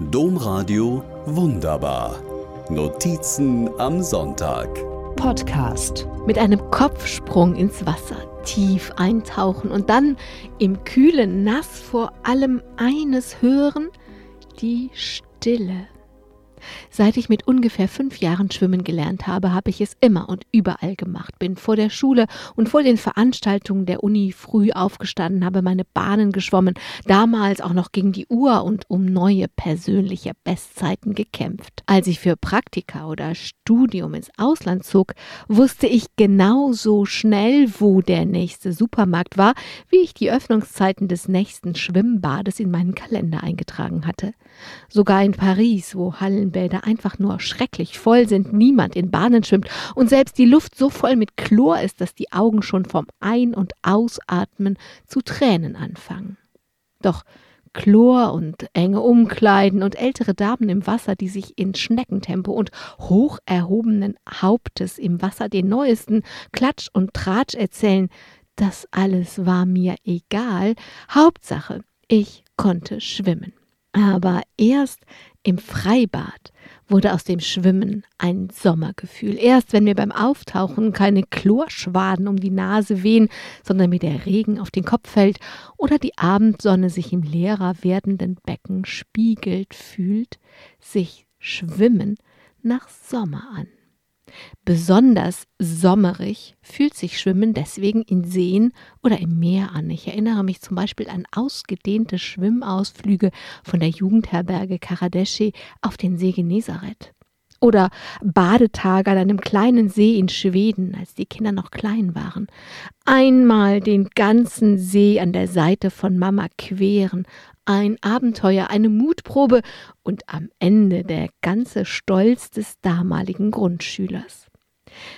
Domradio Wunderbar. Notizen am Sonntag. Podcast. Mit einem Kopfsprung ins Wasser, tief eintauchen und dann im kühlen Nass vor allem eines hören, die Stille. Seit ich mit ungefähr fünf Jahren schwimmen gelernt habe, habe ich es immer und überall gemacht. Bin vor der Schule und vor den Veranstaltungen der Uni früh aufgestanden, habe meine Bahnen geschwommen, damals auch noch gegen die Uhr und um neue persönliche Bestzeiten gekämpft. Als ich für Praktika oder Studium ins Ausland zog, wusste ich genauso schnell, wo der nächste Supermarkt war, wie ich die Öffnungszeiten des nächsten Schwimmbades in meinen Kalender eingetragen hatte. Sogar in Paris, wo Hallenbäder einfach nur schrecklich voll sind, niemand in Bahnen schwimmt und selbst die Luft so voll mit Chlor ist, dass die Augen schon vom Ein- und Ausatmen zu Tränen anfangen. Doch Chlor und enge Umkleiden und ältere Damen im Wasser, die sich in Schneckentempo und hoch erhobenen Hauptes im Wasser den neuesten Klatsch und Tratsch erzählen, das alles war mir egal. Hauptsache, ich konnte schwimmen. Aber erst im Freibad wurde aus dem Schwimmen ein Sommergefühl. Erst wenn mir beim Auftauchen keine Chlorschwaden um die Nase wehen, sondern mir der Regen auf den Kopf fällt oder die Abendsonne sich im leerer werdenden Becken spiegelt, fühlt sich Schwimmen nach Sommer an. Besonders sommerig fühlt sich Schwimmen deswegen in Seen oder im Meer an. Ich erinnere mich zum Beispiel an ausgedehnte Schwimmausflüge von der Jugendherberge Karadeschi auf den See Genezareth. Oder Badetage an einem kleinen See in Schweden, als die Kinder noch klein waren. Einmal den ganzen See an der Seite von Mama queren, ein Abenteuer, eine Mutprobe und am Ende der ganze Stolz des damaligen Grundschülers.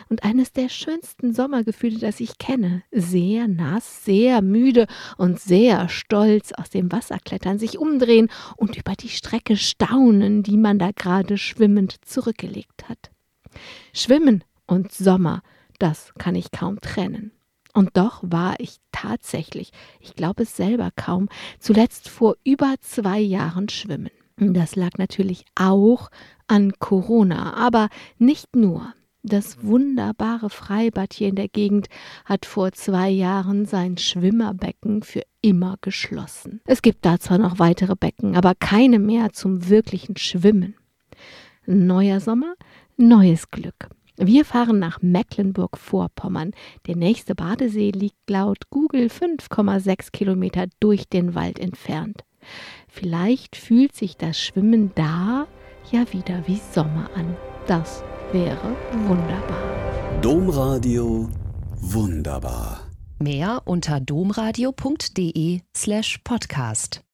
Und eines der schönsten Sommergefühle, das ich kenne, sehr nass, sehr müde und sehr stolz aus dem Wasser klettern, sich umdrehen und über die Strecke staunen, die man da gerade schwimmend zurückgelegt hat. Schwimmen und Sommer, das kann ich kaum trennen. Und doch war ich tatsächlich, ich glaube es selber kaum, zuletzt vor über zwei Jahren schwimmen. Das lag natürlich auch an Corona, aber nicht nur. Das wunderbare Freibad hier in der Gegend hat vor zwei Jahren sein Schwimmerbecken für immer geschlossen. Es gibt da zwar noch weitere Becken, aber keine mehr zum wirklichen Schwimmen. Neuer Sommer, neues Glück. Wir fahren nach Mecklenburg-Vorpommern. Der nächste Badesee liegt laut Google 5,6 Kilometer durch den Wald entfernt. Vielleicht fühlt sich das Schwimmen da ja wieder wie Sommer an. Das wäre wunderbar. Domradio wunderbar. Mehr unter domradio.de slash podcast.